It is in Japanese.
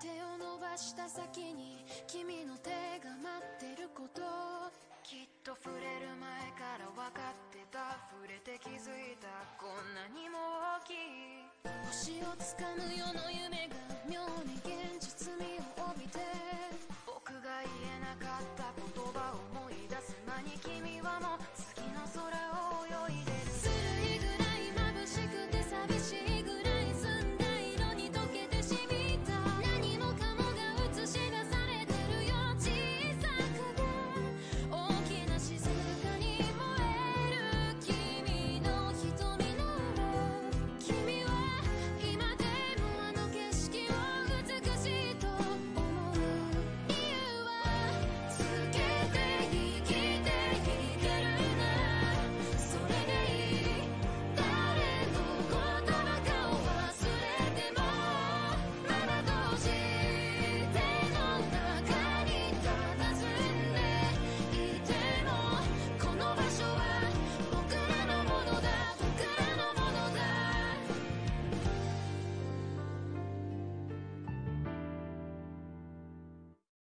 手を伸ばした先に君の手が待ってること。きっと触れる前から分かってた。触れて気づいた。こんなにも大きい。星をつかむ世の夢が妙に現実味を帯びて。僕が言えなかった言葉を思い出す。間に君はもう月の空を泳いで。